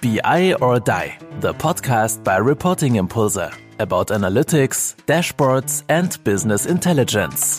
BI or Die, the podcast by Reporting Impulse about analytics, dashboards, and business intelligence.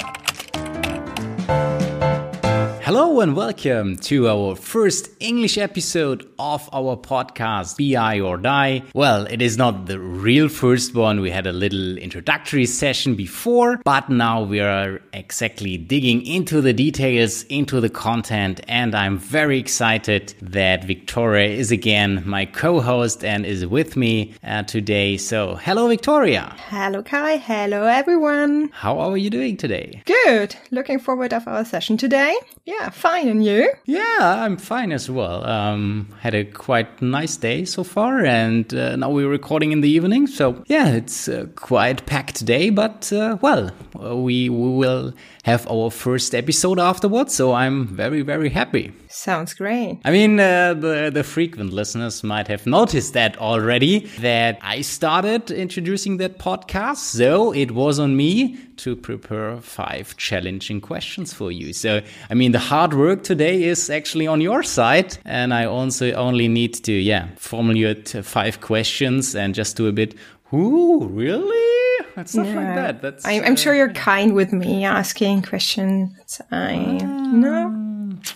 Hello and welcome to our first English episode of our podcast, BI or Die. Well, it is not the real first one. We had a little introductory session before, but now we are exactly digging into the details, into the content, and I'm very excited that Victoria is again my co-host and is with me uh, today. So, hello, Victoria. Hello, Kai. Hello, everyone. How are you doing today? Good. Looking forward of our session today. Yeah, yeah, fine. And you? Yeah, I'm fine as well. Um, had a quite nice day so far, and uh, now we're recording in the evening. So yeah, it's a quite packed day, but uh, well, we, we will have our first episode afterwards. So I'm very very happy. Sounds great. I mean, uh, the the frequent listeners might have noticed that already. That I started introducing that podcast, so it was on me to prepare five challenging questions for you. So, I mean, the hard work today is actually on your side, and I also only need to, yeah, formulate five questions and just do a bit. Ooh, really? That's stuff yeah. like that. That's. I, am uh, sure you're kind with me asking questions. I uh, no.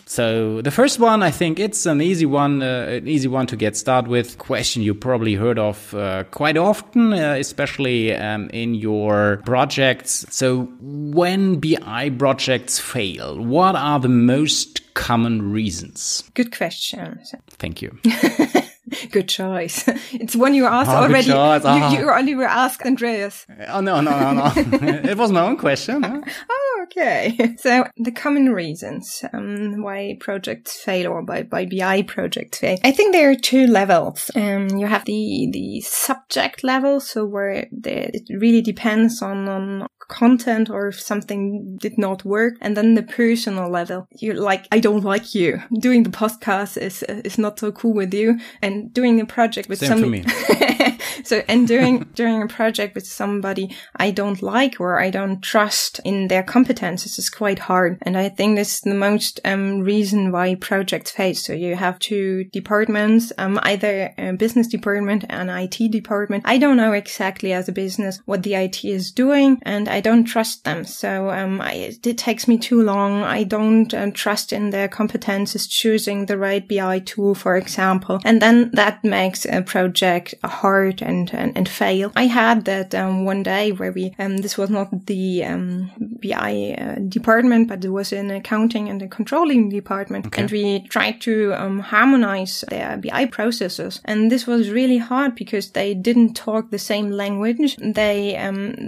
So the first one, I think it's an easy one, uh, an easy one to get started with. Question you probably heard of uh, quite often, uh, especially um, in your projects. So when BI projects fail, what are the most common reasons? Good question. Thank you. Good choice. It's one you asked oh, already. You, uh-huh. you, only were asked Andreas. Oh no no no no! it was my own question. Huh? oh okay. So the common reasons um, why projects fail or by, by BI projects fail. I think there are two levels. Um, you have the the subject level, so where the, it really depends on on content or if something did not work. And then the personal level, you're like, I don't like you. Doing the podcast is, is not so cool with you. And doing a project with Same somebody. so, and doing, doing a project with somebody I don't like or I don't trust in their competences is quite hard. And I think this is the most, um, reason why projects fail. So you have two departments, um, either a business department and IT department. I don't know exactly as a business what the IT is doing and I don't trust them. So um, I, it takes me too long. I don't um, trust in their competences choosing the right BI tool, for example. And then that makes a project hard and, and, and fail. I had that um, one day where we, um, this was not the um, BI uh, department, but it was in accounting and the controlling department. Okay. And we tried to um, harmonize their BI processes. And this was really hard because they didn't talk the same language. They,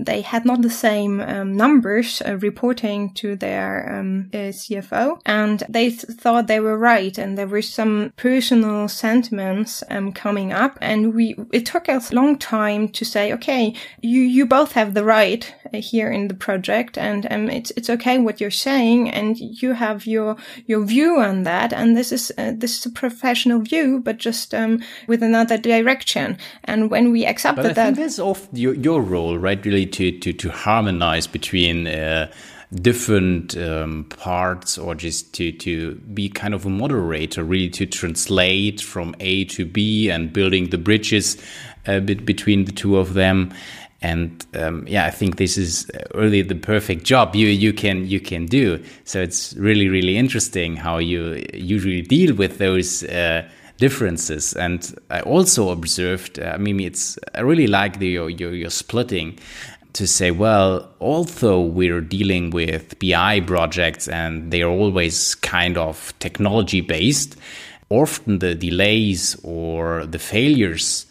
they had not the same same um, numbers uh, reporting to their um, uh, CFO, and they th- thought they were right, and there were some personal sentiments um, coming up, and we it took us a long time to say, okay, you you both have the right uh, here in the project, and um, it's it's okay what you're saying, and you have your your view on that, and this is uh, this is a professional view, but just um, with another direction, and when we accepted that, that's often your, your role, right? Really to to to harmonize between uh, different um, parts or just to, to be kind of a moderator, really to translate from A to B and building the bridges a bit between the two of them. And um, yeah, I think this is really the perfect job you you can you can do. So it's really really interesting how you usually deal with those. Uh, differences and i also observed uh, i mean it's i really like the your, your, your splitting to say, well, although we're dealing with BI projects and they are always kind of technology based, often the delays or the failures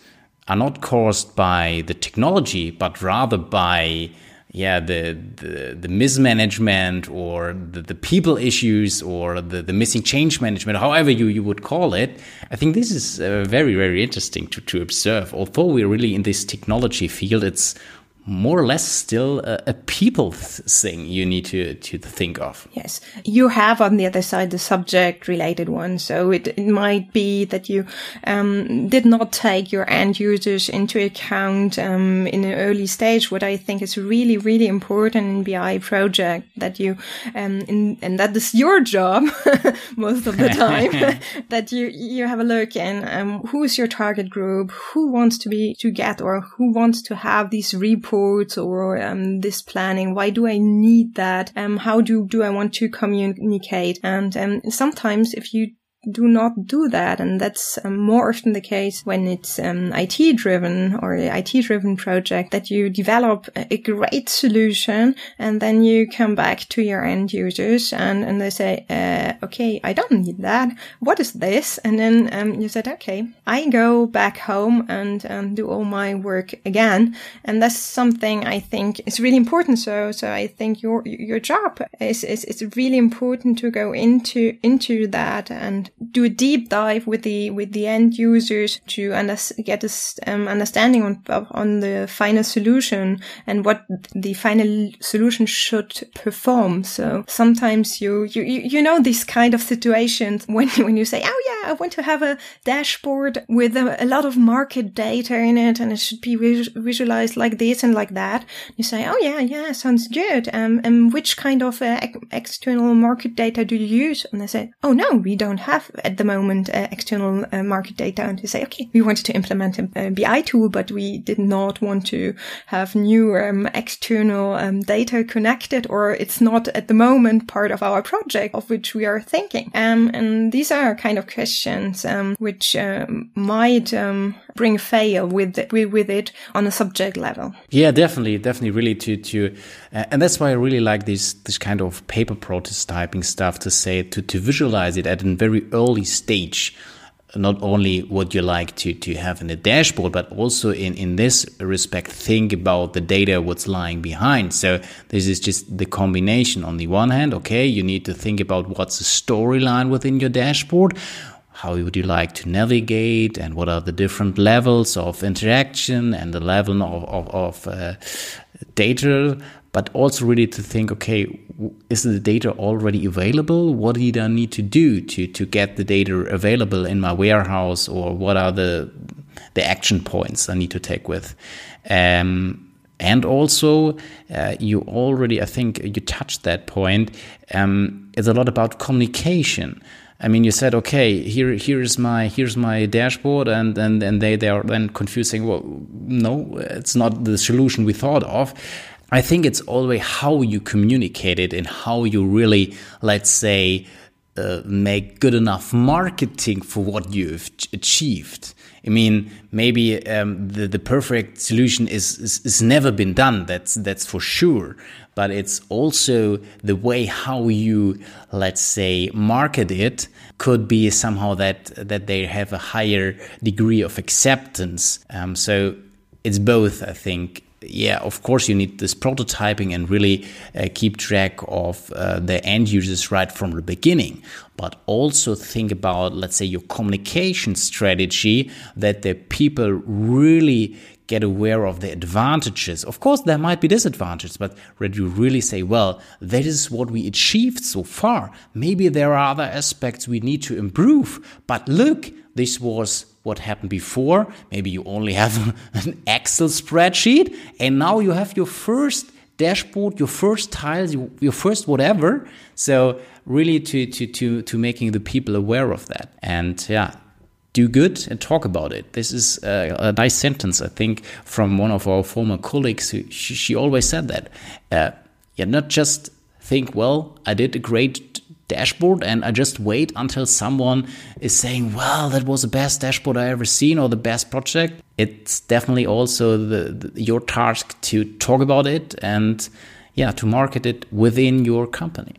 are not caused by the technology, but rather by yeah the the, the mismanagement or the, the people issues or the, the missing change management however you, you would call it. I think this is uh, very very interesting to, to observe. Although we're really in this technology field it's more or less still a, a people thing you need to, to think of. Yes. You have on the other side the subject related one. So it, it might be that you um, did not take your end users into account um, in an early stage. What I think is really, really important in BI project that you, um, in, and that is your job most of the time, that you, you have a look in um, who is your target group, who wants to be, to get or who wants to have these reports reports or um, this planning? Why do I need that? Um, how do, do I want to communicate? And um, sometimes if you do not do that. And that's um, more often the case when it's um, IT driven or IT driven project that you develop a great solution and then you come back to your end users and, and they say, uh, okay, I don't need that. What is this? And then um, you said, okay, I go back home and um, do all my work again. And that's something I think is really important. So, so I think your, your job is, is, is really important to go into, into that and do a deep dive with the with the end users to under, get a um, understanding on on the final solution and what the final solution should perform. So sometimes you you you know these kind of situations when when you say, oh yeah, I want to have a dashboard with a, a lot of market data in it, and it should be vis- visualized like this and like that. You say, oh yeah, yeah, sounds good. Um, and which kind of uh, external market data do you use? And they say, oh no, we don't have at the moment uh, external uh, market data and to say, okay, we wanted to implement a, a, BI tool, but we did not want to have new um, external um, data connected, or it's not at the moment part of our project of which we are thinking. Um, and these are kind of questions um, which um, might um, bring fail with, with with it on a subject level. Yeah, definitely, definitely, really to to, uh, and that's why I really like this this kind of paper prototyping stuff to say to to visualize it at a very early stage not only what you like to, to have in the dashboard, but also in, in this respect, think about the data, what's lying behind. So this is just the combination. On the one hand, okay, you need to think about what's the storyline within your dashboard how would you like to navigate and what are the different levels of interaction and the level of, of, of uh, data? But also really to think okay is the data already available? What did i need to do to to get the data available in my warehouse or what are the the action points i need to take with? Um, and also uh, you already i think you touched that point um, it's a lot about communication I mean, you said, okay, here, here's my, here's my dashboard, and and and they they are then confusing. Well, no, it's not the solution we thought of. I think it's always how you communicate it and how you really, let's say, uh, make good enough marketing for what you've achieved. I mean, maybe um, the the perfect solution is, is is never been done. That's that's for sure but it's also the way how you, let's say, market it could be somehow that that they have a higher degree of acceptance. Um, so it's both, I think. Yeah, of course, you need this prototyping and really uh, keep track of uh, the end users right from the beginning. But also think about, let's say, your communication strategy that the people really get aware of the advantages. Of course, there might be disadvantages, but when you really say, well, that is what we achieved so far. Maybe there are other aspects we need to improve, but look, this was what happened before. Maybe you only have an Excel spreadsheet, and now you have your first dashboard, your first tiles, your first whatever. So really to to to to making the people aware of that. And yeah, do good and talk about it. This is a, a nice sentence, I think, from one of our former colleagues. Who, she, she always said that. Uh, yeah, not just think, well, I did a great dashboard and I just wait until someone is saying, well, that was the best dashboard I ever seen or the best project. It's definitely also the, the, your task to talk about it and yeah, to market it within your company.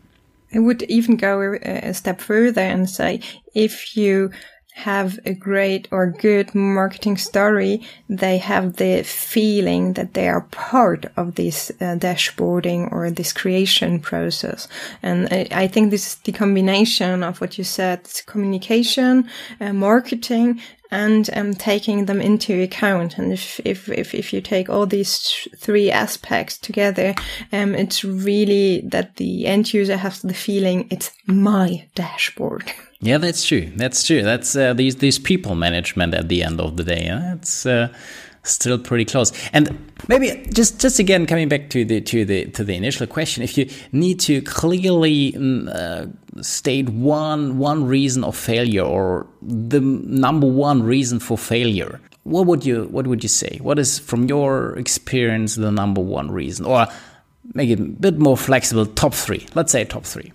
I would even go a step further and say if you have a great or good marketing story, they have the feeling that they are part of this uh, dashboarding or this creation process. And I, I, think this is the combination of what you said, communication, uh, marketing, and um, taking them into account. And if, if, if, if you take all these three aspects together, um, it's really that the end user has the feeling it's my dashboard. Yeah, that's true. That's true. That's uh, these these people management at the end of the day. Huh? It's uh, still pretty close. And maybe just just again coming back to the to the to the initial question, if you need to clearly mm, uh, state one one reason of failure or the number one reason for failure, what would you what would you say? What is from your experience the number one reason, or make it a bit more flexible? Top three. Let's say top three.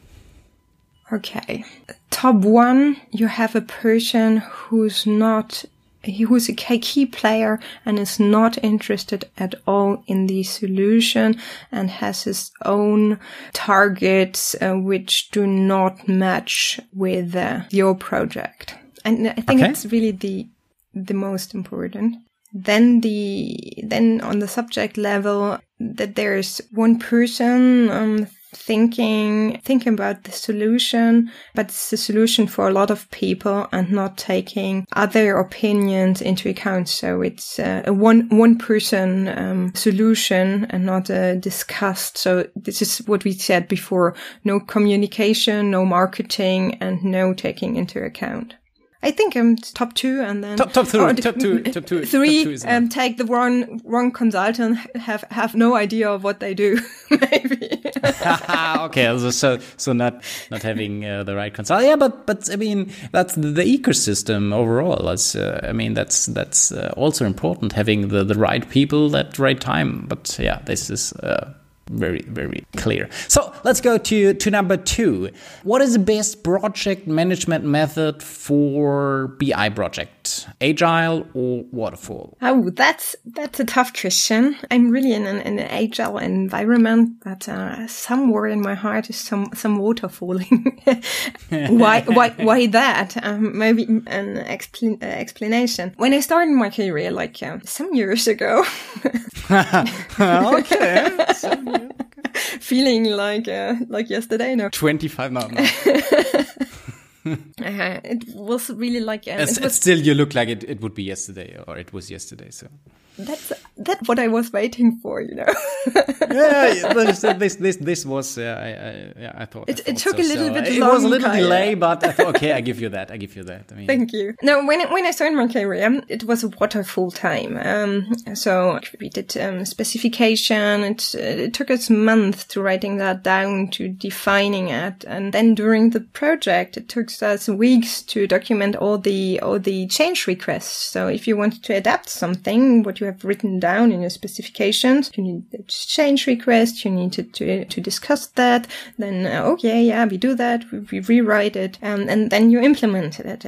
Okay. Top one, you have a person who's not, who's a key player and is not interested at all in the solution and has his own targets uh, which do not match with uh, your project. And I think okay. it's really the, the most important. Then the, then on the subject level, that there's one person um, thinking thinking about the solution but it's the solution for a lot of people and not taking other opinions into account. So it's uh, a one one person um, solution and not uh, discussed. So this is what we said before. No communication no marketing and no taking into account I think I'm top two, and then top, top three, oh, top two, top two, three. Top two um, take the wrong wrong consultant, have have no idea of what they do, maybe. okay, so so not not having uh, the right consultant. Yeah, but but I mean that's the, the ecosystem overall. That's uh, I mean that's that's uh, also important having the the right people at the right time. But yeah, this is uh, very very clear. So let's go to to number two. What is the best project management method for bi project agile or waterfall? Oh that's that's a tough question. I'm really in an, in an agile environment but uh, somewhere in my heart is some some waterfalling. Why why why that? Um, maybe an expl- uh, explanation. When i started my career like uh, some years ago okay feeling like uh, like yesterday. No, twenty five. No, uh, it was really like uh, was, still you look like it, it would be yesterday or it was yesterday so that's that's what I was waiting for, you know. yeah, yeah this, this this was uh, I, I, yeah I thought it, I thought it took so, a little so. bit. It long, was a little delay, but I thought okay, I give you that. I give you that. I mean, thank you. No, when when I started my career, it was a waterfall time. Um, so we did um, specification. It it took us months to writing that down, to defining it, and then during the project, it took us weeks to document all the all the change requests. So if you wanted to adapt something, what you have written down in your specifications. You need a change request. You need to, to, to discuss that. Then, uh, okay, yeah, we do that. We, we rewrite it. Um, and then you implemented it.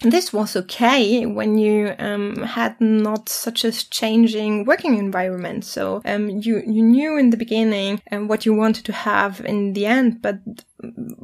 This was okay when you, um, had not such a changing working environment. So, um, you, you knew in the beginning um, what you wanted to have in the end, but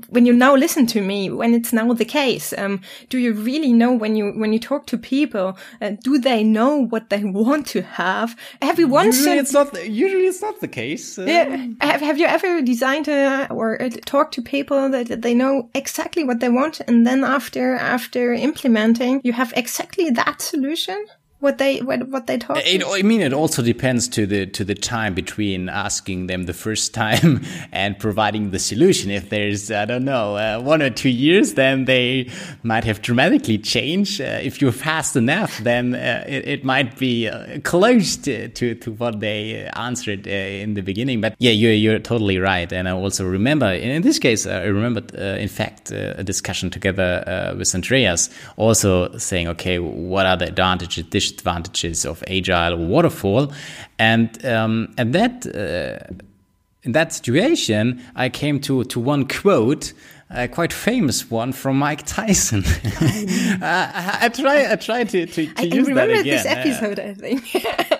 when you now listen to me, when it's now the case, um, do you really know when you when you talk to people, uh, do they know what they want to have? Have you once usually it's not usually it's not the case. Uh, yeah, have have you ever designed a, or uh, talked to people that, that they know exactly what they want, and then after after implementing, you have exactly that solution? What they what, what they talk it, I mean it also depends to the to the time between asking them the first time and providing the solution. If there's I don't know uh, one or two years then they might have dramatically changed. Uh, if you're fast enough then uh, it, it, might be uh, close to, to, to, what they answered uh, in the beginning. But yeah you're, you're totally right. And I also remember in this case I remember uh, in fact a discussion together with Andreas also saying okay what are the advantages disadvantages of agile or waterfall. And um, at that uh, in that situation, I came to to one quote. A quite famous one from Mike Tyson. uh, I, try, I try to, to, to I use that again. I remember this episode, I think.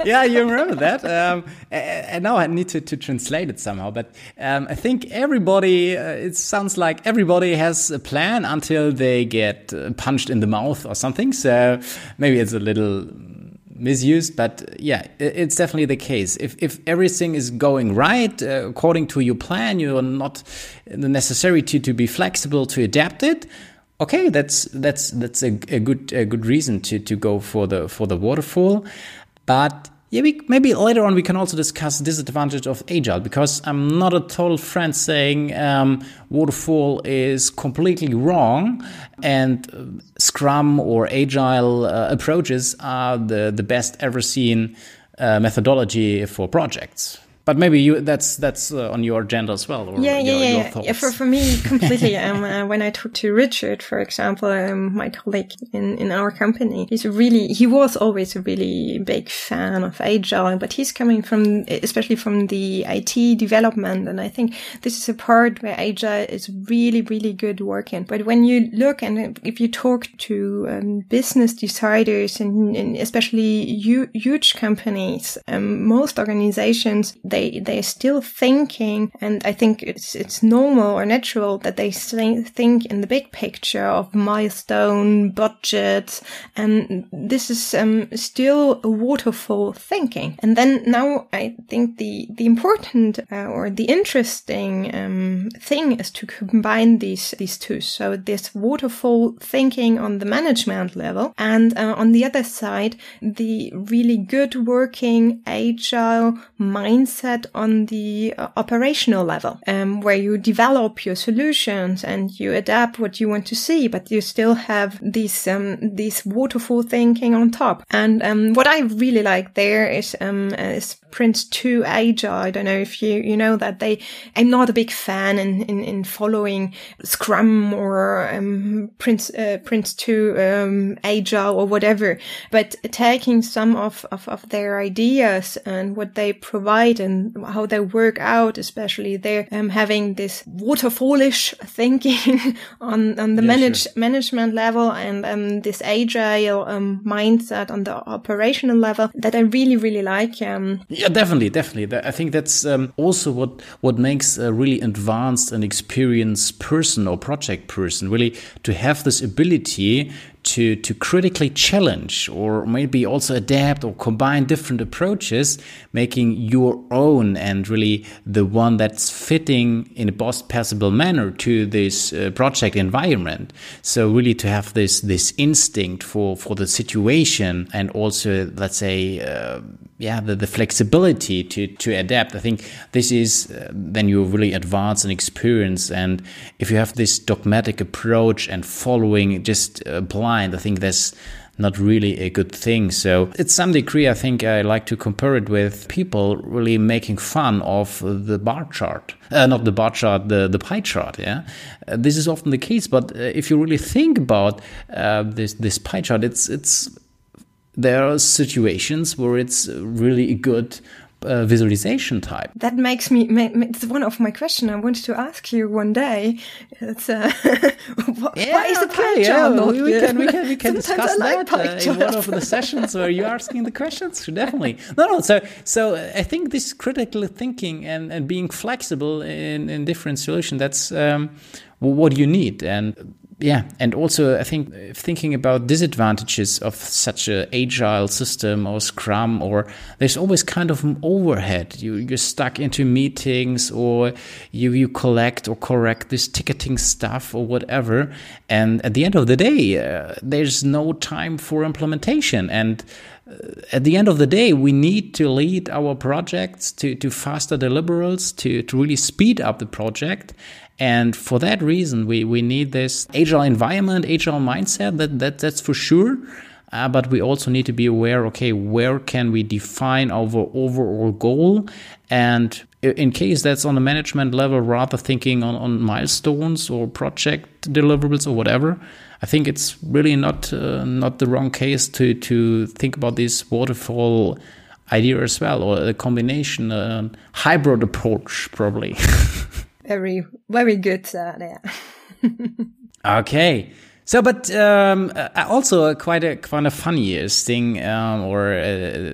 yeah, you remember that. Um, and now I need to, to translate it somehow. But um, I think everybody, uh, it sounds like everybody has a plan until they get uh, punched in the mouth or something. So maybe it's a little misused, but yeah, it's definitely the case. If if everything is going right uh, according to your plan, you're not the necessary to to be flexible to adapt it. Okay, that's that's that's a, a good a good reason to to go for the for the waterfall, but yeah, we, maybe later on we can also discuss disadvantage of agile because I'm not a total friend saying um, waterfall is completely wrong and uh, Scrum or agile uh, approaches are the the best ever seen uh, methodology for projects but maybe you that's that's uh, on your agenda as well or yeah yeah your, yeah, your yeah for, for me completely. Um, uh, when i talked to richard for example um, my colleague in in our company he's really he was always a really big fan of agile but he's coming from especially from the it development. And i think this is a part where agile is really really good working. But when you look and if you talk to um, business deciders and, and especially huge companies um, most organizations they they they're still thinking, and I think it's it's normal or natural that they think in the big picture of milestone budgets, and this is um, still waterfall thinking. And then now I think the the important uh, or the interesting um, thing is to combine these these two. So this waterfall thinking on the management level, and uh, on the other side, the really good working agile mindset mindset on the uh, operational level, um, where you develop your solutions and you adapt what you want to see, but you still have this um, this waterfall thinking on top. And um, what I really like there is um, is Prince2 Agile. I don't know if you you know that they. I'm not a big fan in in, in following Scrum or um, Prince uh, Prince2 um, Agile or whatever, but taking some of, of of their ideas and what they provide and how they work out, especially they're um, having this waterfallish thinking on on the yeah, manage, sure. management level and um, this agile um, mindset on the operational level that I really really like. Um, yeah, definitely, definitely. I think that's um, also what what makes a really advanced and experienced person or project person really to have this ability to to critically challenge or maybe also adapt or combine different approaches making your own and really the one that's fitting in a best possible manner to this uh, project environment. So really to have this this instinct for for the situation and also let's say uh, yeah the, the flexibility to to adapt. I think this is uh, then you're really advance and experience and if you have this dogmatic approach and following just uh, blind i think that's not really a good thing. So, at some degree, I think I like to compare it with people really making fun of the bar chart, uh, not the bar chart, the, the pie chart. Yeah, uh, this is often the case. But uh, if you really think about uh, this this pie chart, it's it's there are situations where it's really a good uh, visualization type. That makes me, it's one of my questions I wanted to ask you one day. It's, uh, yeah, why is the okay, pie yeah, not we, we, can, we can, we can discuss like that uh, in one of the sessions where you're asking the questions. Definitely. No, no. So, so I think this critical thinking and, and being flexible in, in different solutions, that's um, what you need. And yeah, and also I think thinking about disadvantages of such a agile system or Scrum, or there's always kind of an overhead. You you're stuck into meetings, or you you collect or correct this ticketing stuff or whatever, and at the end of the day, uh, there's no time for implementation and at the end of the day, we need to lead our projects to, to faster deliverables, to, to really speed up the project. And for that reason, we, we need this agile environment, agile mindset. That, that that's for sure. Uh, but we also need to be aware. Okay, where can we define our overall goal? And in case that's on the management level, rather thinking on, on milestones or project deliverables or whatever, I think it's really not uh, not the wrong case to to think about this waterfall idea as well, or a combination, a hybrid approach, probably. very very good uh, there. okay. So, but um, uh, also quite a quite a funniest thing, um, or uh,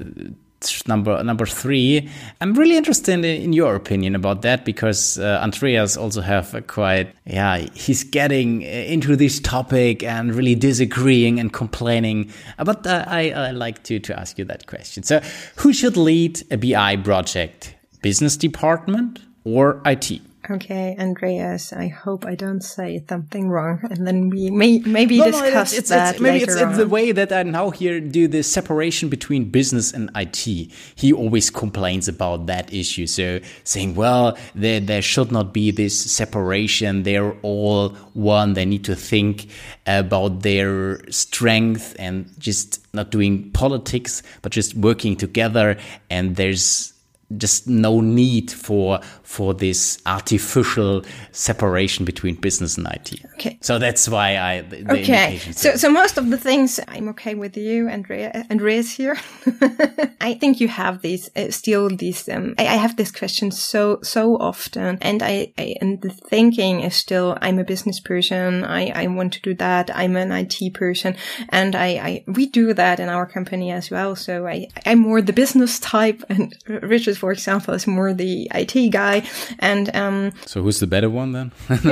number number three. I'm really interested in, your opinion about that because uh, Andreas also have a quite yeah he's getting into this topic and really disagreeing and complaining. But uh, I I like to to ask you that question. So who should lead a BI project? Business department or IT? Okay, Andreas, I hope I don't say something wrong, and then we may maybe no, discuss no, it's, that. It's, maybe it's, it's, the way that I now here do the separation between business and IT. He always complains about that issue, so saying, well, there there should not be this separation. They're all one. They need to think about their strength and just not doing politics, but just working together. And there's just no need for for this artificial separation between business and IT. Okay. So that's why I. okay. So so most of the things I'm okay with you, Andrea. Andreas here. I think you have these uh, still these. Um, I, I, have this question so so often, and I, I, and the thinking is still I'm a business person. I I want to do that. I'm an IT person, and I, I we do that in our company as well. So I I'm more the business type, and Richard for example, is more the IT guy. And um, so, who's the better one then? and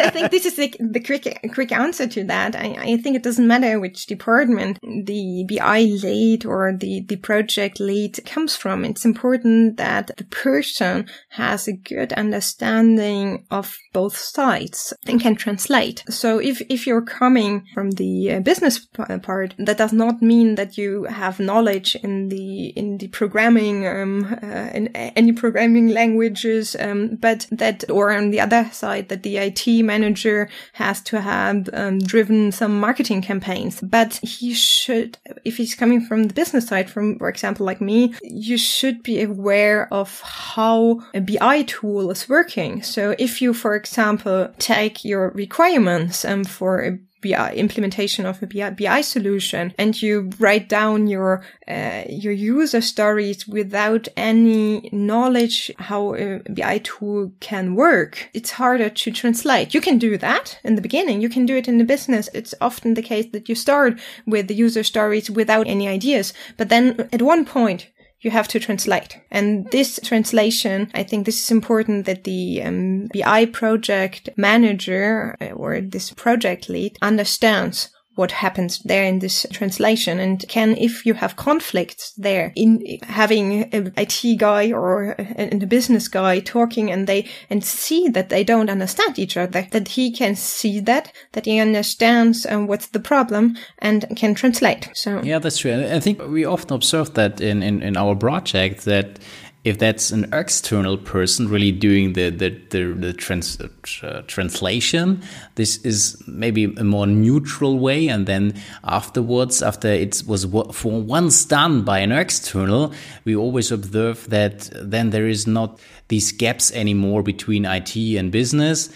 I think this is the, the quick quick answer to that. I, I think it doesn't matter which department the BI lead or the the project lead comes from. It's important that the person has a good understanding of both sides and can translate. So if if you're coming from the uh, business part, that does not mean that you have knowledge in the in the programming um, uh, in any programming languages, um, but that, or on the other side, that the IT manager has to have um, driven some marketing campaigns. But he should, if he's coming from the business side, from for example like me, you should be aware of how a BI tool is working. So if you, for example, take your requirements um, for a BI implementation of a BI, BI solution and you write down your uh, your user stories without any knowledge how a BI tool can work, it's harder to translate. You can do that in the beginning. You can do it in the business. It's often the case that you start with the user stories without any ideas, but then at one point you have to translate. And this translation, I think this is important that the um, BI project manager uh, or this project lead understands what happens there in this translation and can, if you have conflicts there in having an IT guy or a, a business guy talking and they, and see that they don't understand each other, that he can see that, that he understands um, what's the problem and can translate. So. Yeah, that's true. I think we often observe that in, in, in our project that if that's an external person really doing the the the, the trans, uh, translation, this is maybe a more neutral way. And then afterwards, after it was for once done by an external, we always observe that then there is not these gaps anymore between IT and business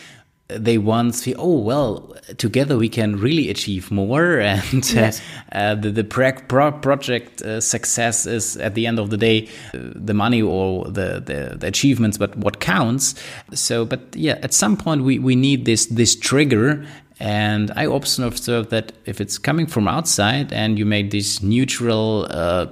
they once see, oh well, together we can really achieve more, and uh, yes. uh, uh, the the pro project uh, success is at the end of the day uh, the money or the, the, the achievements, but what counts. So, but yeah, at some point we we need this this trigger. And I often observe that if it's coming from outside and you make this neutral uh,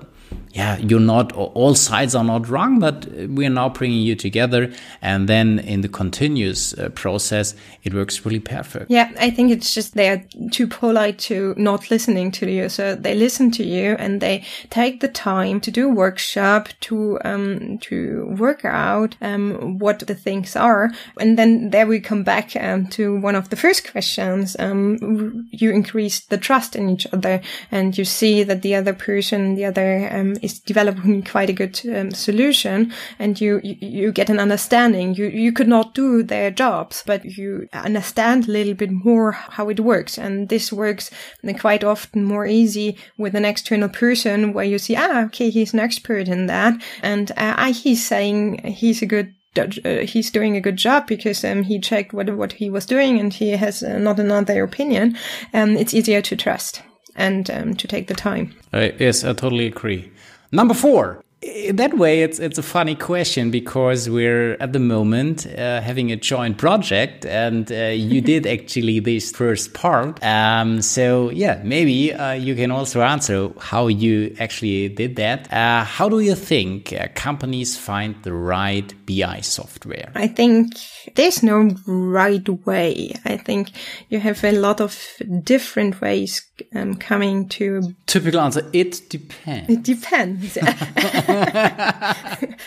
yeah, you're not, all sides are not wrong, but we are now bringing you together. And then in the continuous uh, process, it works really perfect. Yeah, I think it's just they're too polite to not listening to you. So they listen to you and they take the time to do workshop to, um, to work out, um, what the things are. And then there we come back, um, to one of the first questions. Um, you increase the trust in each other and you see that the other person, the other, um, is developing quite a good um, solution and you, you, you get an understanding. You, you could not do their jobs, but you understand a little bit more how it works. And this works quite often more easy with an external person where you see, ah, okay, he's an expert in that. And uh, he's saying he's a good uh, he's doing a good job because um, he checked what what he was doing and he has uh, not another opinion. Um, it's easier to trust and um, to take the time. Uh, yes, I totally agree. Number four, in that way, it's it's a funny question because we're at the moment uh, having a joint project, and uh, you did actually this first part. Um, so yeah, maybe uh, you can also answer how you actually did that. Uh, how do you think uh, companies find the right BI software? I think there's no right way. I think you have a lot of different ways um, coming to. Typical answer: It depends. It depends.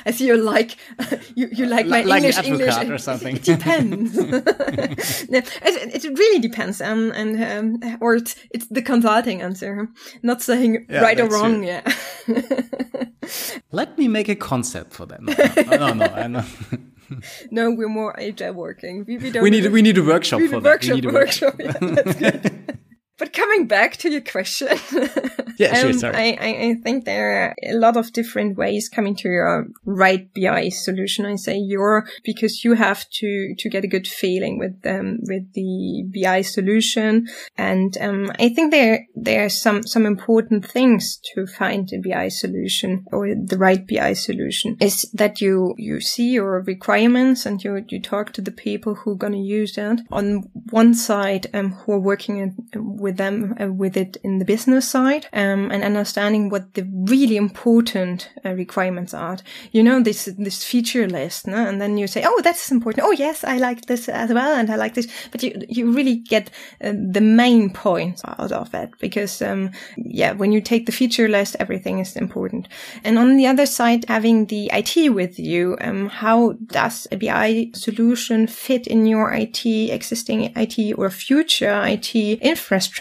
As you like, you, you like my like English, English English or something. It depends. no, it, it, really depends, um, and um, or it's, it's the consulting answer, not saying Yeah, right or wrong. true. Yeah. Let me make a concept for that. No, no, no. no, No, we're more agile working. We, we don't. we need we need a workshop we for need that. workshop. we need a workshop. workshop. Yeah, that's good. But coming back to your question, Yeah, sure, um, sorry. I, I, I think there are a lot of different ways coming to your right BI solution. I say your because you have to to get a good feeling with um with the BI solution, and um I think there there are some some important things to find a BI solution or the right BI solution is that you you see your requirements and you you talk to the people who are going to use that on one side um who are working in, with them uh, with it in the business side um and understanding what the really important uh, requirements are. You know this this feature list no? and then you say oh that's important. Oh yes i like this as well and i like this. But you you really get uh, the main points out of it because um yeah when you take the feature list everything is important. And on the other side having the it with you um how does a bi solution fit in your it existing it or future it infrastructure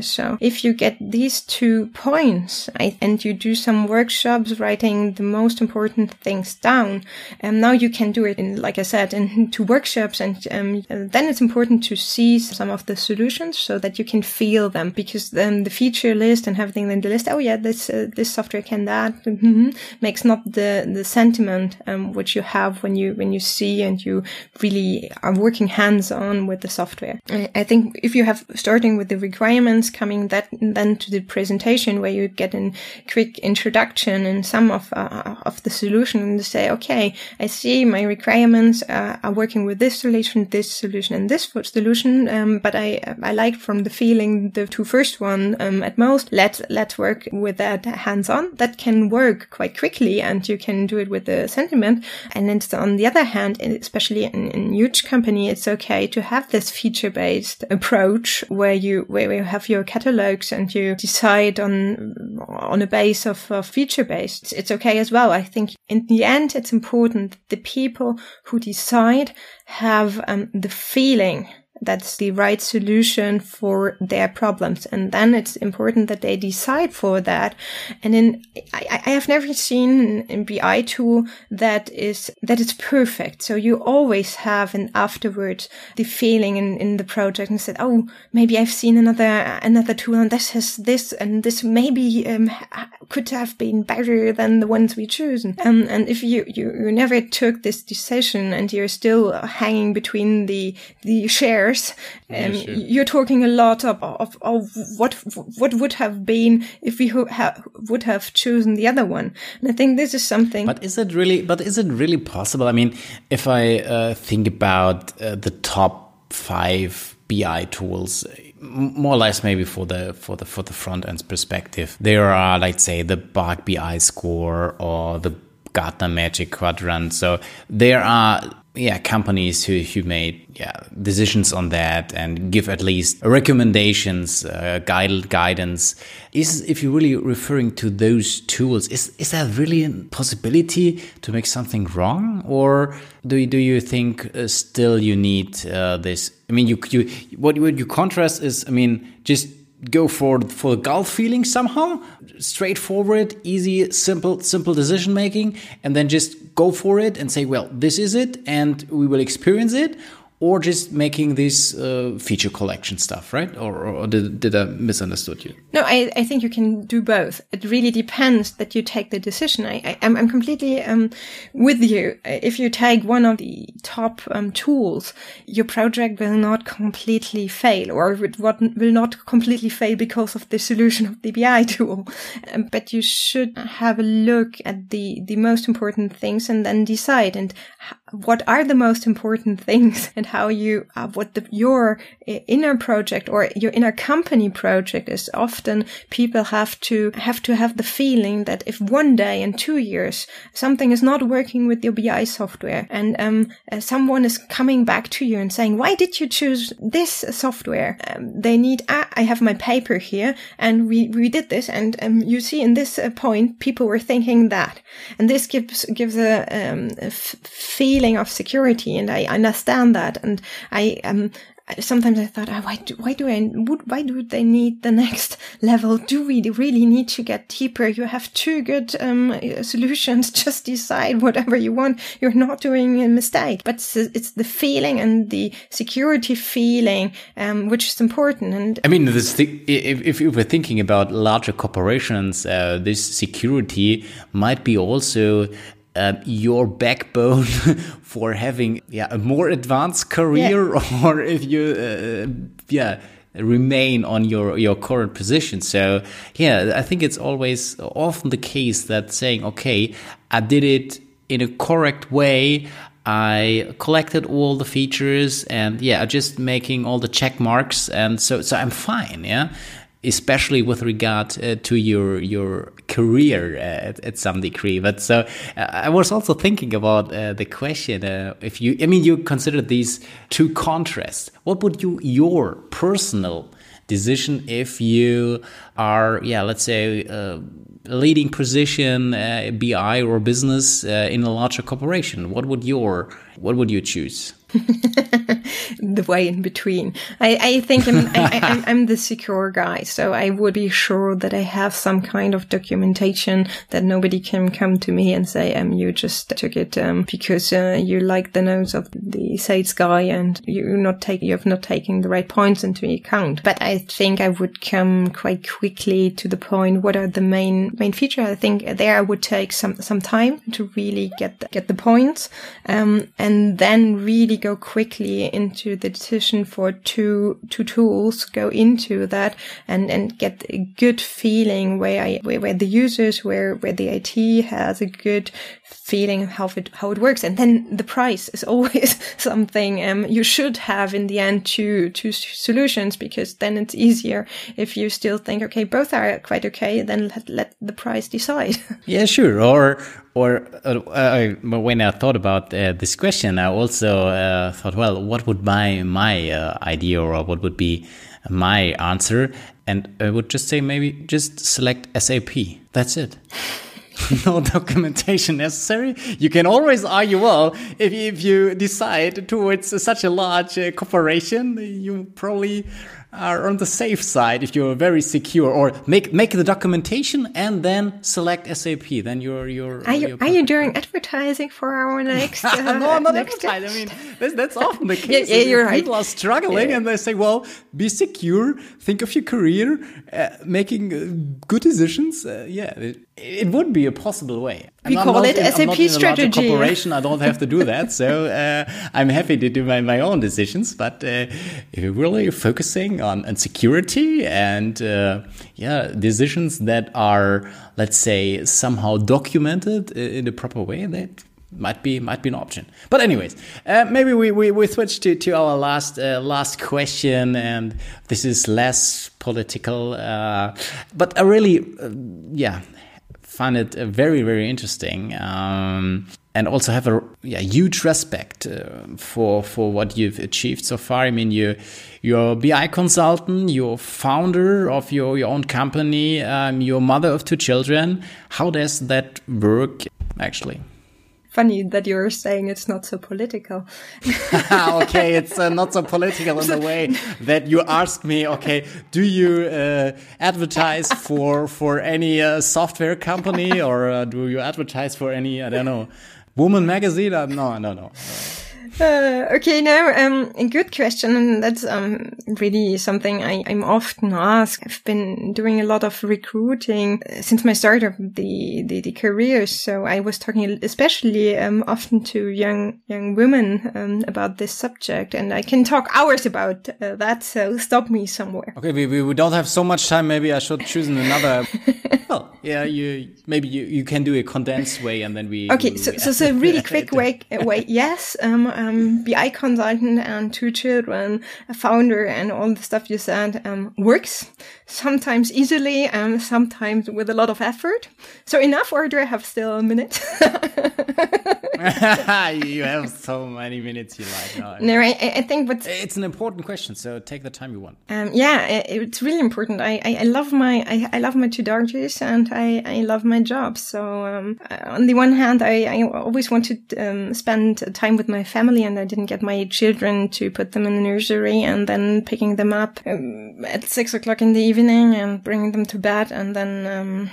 so if you get these two points I, and you do some workshops writing the most important things down and now you can do it in like i said in two workshops and um, then it's important to see some of the solutions so that you can feel them because then the feature list and everything in the list oh yeah this uh, this software can that mhm, makes not the the sentiment um, which you have when you when you see and you really are working hands on with the software. I, I think if you have starting with the requirements coming that then to the presentation where you get a quick introduction and some of uh, of the solution and say okay I see my requirements uh, are working with this solution this solution and this solution um, but I I like from the feeling the two first one um, at most. Let let's work with that hands on that can work quite quickly and you can do it with the sentiment. And then on the other hand especially in, in huge company it's okay to have this feature based approach where you where you have your catalogs and you decide on on a base of, feature based it's okay as well. I think in the end it's important the people who decide have um, the feeling that's the right solution for their problems. And then it's important that they decide for that. And in, I, I have never seen an BI tool that is, that is perfect. So you always have an afterwards the feeling in, in the project and said, Oh, maybe I've seen another, another tool and this has this and this maybe, um, could have been better than the ones we chosen. Um, and if you, you, you never took this decision and you're still hanging between the, the um, sure. you're talking a lot of, of, of what what would have been if we ha- would have chosen the other one. And I think this is something. But is it really? But is it really possible? I mean, if I uh, think about uh, the top five BI tools, more or less maybe for the for the for the front end perspective, there are, let's say, the BARC BI score or the Gartner Magic Quadrant. So there are yeah companies who who made yeah decisions on that and give at least recommendations uh, guidance. Is if you're really referring to those tools is is that really a possibility to make something wrong? Or do you, do you think uh, still you need uh, this? I mean you you what, what you contrast is i mean just go for for the golf feeling somehow. Straightforward easy simple simple decision making and then just go for it and say well this is it and we will experience it or just making this uh, feature collection stuff, right? Or, or did, did I misunderstood you? No, I, I think you can do both. It really depends that you take the decision. I, I am I'm completely um, with you. If you take one of the top um, tools, your project will not completely fail, or it will not completely fail because of the solution of the BI tool. Um, but you should have a look at the the most important things and then decide and what are the most important things and how you uh, what the, your inner project or your inner company project is often people have to have to have the feeling that if one day in two years something is not working with your bi software and um, uh, someone is coming back to you and saying why did you choose this software? Um, they need ah, i have my paper here and we we did this and um, you see in this uh, point people were thinking that. And this gives gives a, um, a f- feeling of security and i understand that and I um sometimes I thought, oh, why do, why do I, why do they need the next level? Do we really need to get deeper? You have two good um, solutions. Just decide whatever you want. You're not doing a mistake. But it's, it's the feeling and the security feeling, um, which is important. And I mean, this th- if, if you were thinking about larger corporations, uh, this security might be also uh, your backbone for having yeah a more advanced career yeah. or if you uh, yeah remain on your your current position. So yeah i think it's always often the case that saying okay i did it in a correct way. I collected all the features and yeah, just making all the check marks and so so I'm fine, yeah especially with regard uh, to your your career uh, at, at, some degree. But so uh, I was also thinking about uh, the question: uh, if you, I mean, you consider these two contrasts. What would you your personal decision if you are, yeah, let's say, uh, leading position, BI or business in a larger corporation? What would your what would you choose? the way in between. I, I think I'm, I, am the secure guy, so I would be sure that I have some kind of documentation that nobody can come to me and say, um, you just took it, um, because, uh, you like the notes of the sales guy and you're not taking, you have not taken the right points into account. But I think I would come quite quickly to the point. What are the main, main features? I think there I would take some, some time to really get, the, get the points. Um, and then really go quickly into the decision for two two tools, go into that and and get a good feeling where I where, where the users where where the IT has a good feeling of how it how it works, and then the price is always something um you should have in the end two two solutions because then it's easier if you still think okay both are quite okay then let let the price decide. yeah, sure. Or or uh, uh, when I thought about uh, this question, I also uh, thought, well, what would my my uh, idea or what would be my answer? And I would just say maybe just select SAP. That's it. no documentation necessary. You can always argue, well, if, if you decide towards such a large uh, corporation, you probably are on the safe side if you're very secure or make make the documentation and then select SAP then you're you're are you, you're you doing advertising for our next uh, no I'm not next advertising. I mean that's, that's often the case yeah, yeah, you're people right. are struggling yeah. and they say well be secure think of your career uh, making uh, good decisions. Uh, yeah it, it, would be a possible way. We I'm call it in, SAP strategy. corporation. I don't have to do that. So uh, I'm happy to do my, my own decisions. But uh, if you're really focusing on, on security and uh, yeah decisions that are let's say somehow documented in a proper way that might be might be an option. But anyways uh, maybe we, we, we switch to, to our last uh, last question. And this is less political uh, but i really uh, yeah find it uh, very very interesting um, and also have a yeah, huge respect uh, for for what you've achieved so far. I mean, you you're a BI consultant, you're founder of your your own company, um, you're mother of two children. How does that work actually? Funny that you're saying it's not so political. okay, it's uh, not so political in the way that you ask me. Okay, do you uh, advertise for for any uh, software company or uh, do you advertise for any I don't know woman magazine? Uh, no, no, no. Uh, okay, now um, a good question, and that's um, really something I, I'm often asked. I've been doing a lot of recruiting uh, since my start of the, the, the career, so I was talking especially um, often to young young women um, about this subject, and I can talk hours about uh, that. So stop me somewhere. Okay, we, we don't have so much time. Maybe I should choose another. well, yeah, you maybe you, you can do a condensed way, and then we. Okay, so so, so really quick way way yes. Um, um, BI consultant and two children, a founder, and all the stuff you said um, works. Sometimes easily, and sometimes with a lot of effort. So enough, or do I have still a minute? you have so many minutes you like. No, no I, I think but it's an important question. So take the time you want. Um, yeah, it, it's really important. I, I, I love my I, I, love my two daughters and I, I love my job. So um, on the one hand, I, I always wanted to um, spend time with my family, and I didn't get my children to put them in the nursery and then picking them up um, at six o'clock in the evening and bringing them to bed, and then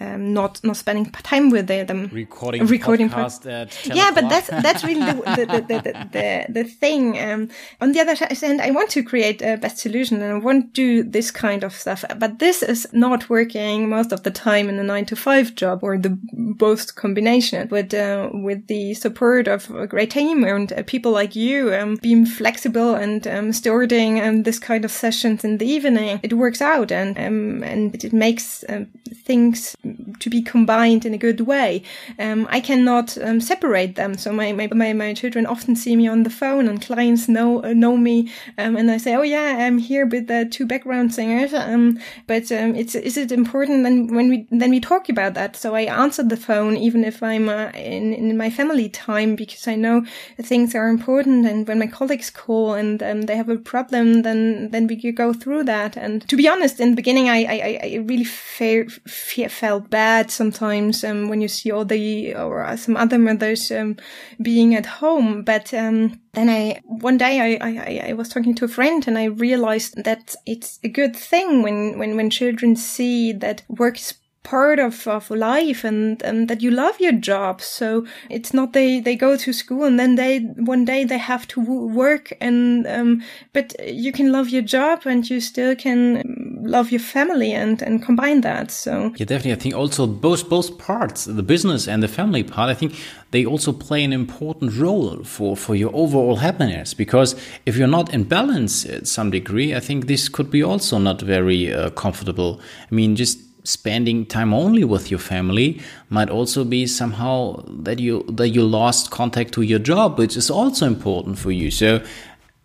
um, not not spending time with them recording recording podcast yeah but that's that's really the the, the, the, the, the thing. Um, on the other hand i want to create a best solution and i want to do this kind of stuff. But this is not working most of the time in a nine to five job or the both combination but uh, with the support of a great team and uh, people like you um, being flexible and um, starting um, this kind of sessions in the evening. It works out and um, and it makes um, things to be combined in a good way. Um, I cannot um, separate them. So my, my, my, my, children often see me on the phone and clients know, uh, know me. Um, and I say, Oh yeah, I'm here with the two background singers. Um, but, um, it's, is it important then when we, then we talk about that? So I answer the phone even if I'm uh, in, in my family time because I know things are important. And when my colleagues call and um, they have a problem, then, then we go through that. And to be honest, in the beginning, I, I, I really fe- fe- felt bad sometimes um, when you see all the or some other mothers um, being at home. But um, then I one day I, I I was talking to a friend and I realized that it's a good thing when when when children see that work is part of, of life and, and that you love your job. So it's not they, they go to school and then they, one day they have to work and, um, but you can love your job and you still can love your family and, and combine that. So yeah, definitely. I think also both, both parts, the business and the family part, I think they also play an important role for, for your overall happiness because if you're not in balance at some degree, I think this could be also not very uh, comfortable. I mean, just spending time only with your family might also be somehow that you that you lost contact to your job which is also important for you. So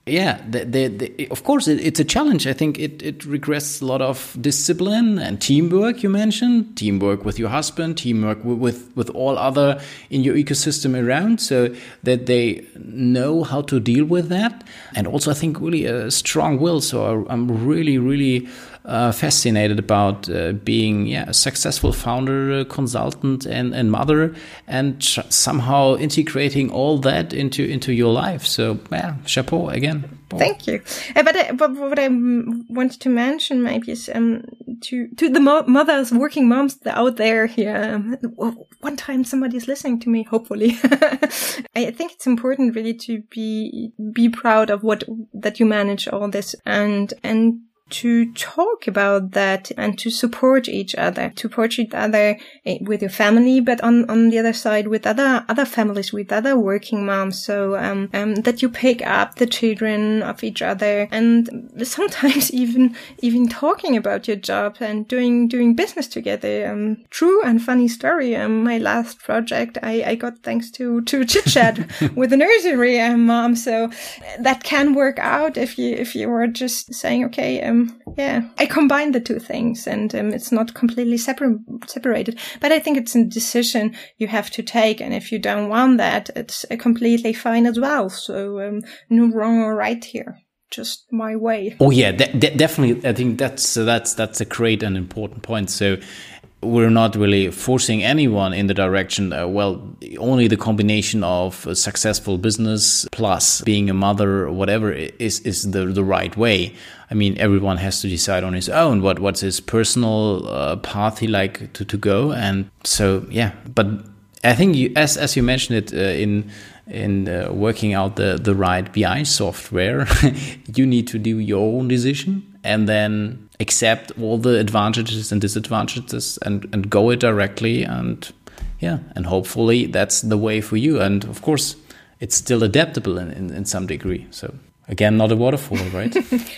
yeah the, the, the, of course it, it's a challenge. I think it, it requires a lot of discipline and teamwork you mentioned teamwork with your husband teamwork with with all other in your ecosystem around so that they know how to deal with that. And also i think really a strong will. So i'm really really uh, fascinated about uh, being yeah, a successful founder, uh, consultant, and, and mother, and somehow integrating all that into into your life. So yeah, chapeau again. Thank you. Uh, but, uh, but what I wanted to mention maybe is um, to to the mo mothers, working moms out there here. Um, one time somebody is listening to me. Hopefully, I think it's important really to be be proud of what that you manage all this and and to talk about that and to support each other, to support each other eh, with your family, but on, on the other side with other, other families, with other working moms. So, um, um, that you pick up the children of each other and sometimes even, even talking about your job and doing, doing business together. Um, true and funny story. Um, my last project I, I got thanks to, to chit chat with a nursery um, mom. So that can work out if you, if you were just saying, okay, um, yeah, I combine the two things and um, it's not completely separ- separated. But I think it's a decision you have to take. And if you don't want that, it's uh, completely fine as well. So, um, no wrong or right here. Just my way. Oh yeah, de- de- definitely. I think that's uh, that's that's a great and important point. So we're not really forcing anyone in the direction uh, well only the combination of a successful business plus being a mother or whatever is is the the right way. I mean everyone has to decide on his own what what's his personal uh, path he like to to go. And so yeah but I think you, as as you mentioned it uh, in in uh, working out the, the right BI software, you need to do your own decision and then accept all the advantages and disadvantages and, and go it directly. And yeah, and hopefully that's the way for you. And of course, it's still adaptable in, in, in some degree. So again, not a waterfall, right?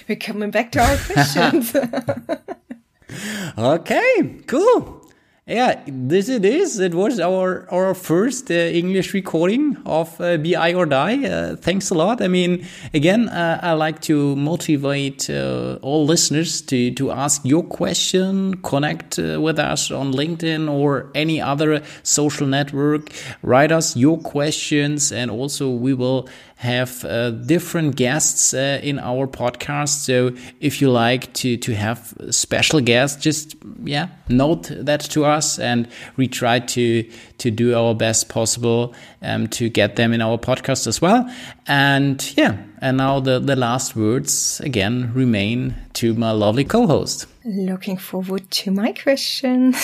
We're coming back to our questions. okay, cool. Yeah, this it is. It was our our first uh, English recording of uh, BI or Die. Uh, thanks a lot. I mean, again, uh, I like to motivate uh, all listeners to to ask your question, connect uh, with us on LinkedIn or any other social network. Write us your questions, and also we will have uh, different guests uh, in our podcast. So if you like to to have special guests, just yeah, note that to us, and we try to to do our best possible um, to get them in our podcast as well. And yeah, and now the the last words again remain to my lovely co-host. Looking forward to my questions.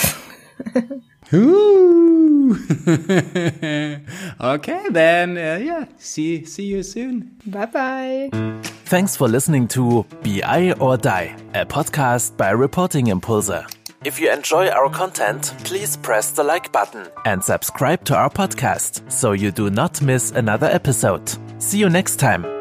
Ooh. okay, then uh, yeah, see see you soon. Bye bye. Thanks for listening to BI or Die, a podcast by Reporting Impulse. If you enjoy our content, please press the like button and subscribe to our podcast so you do not miss another episode. See you next time.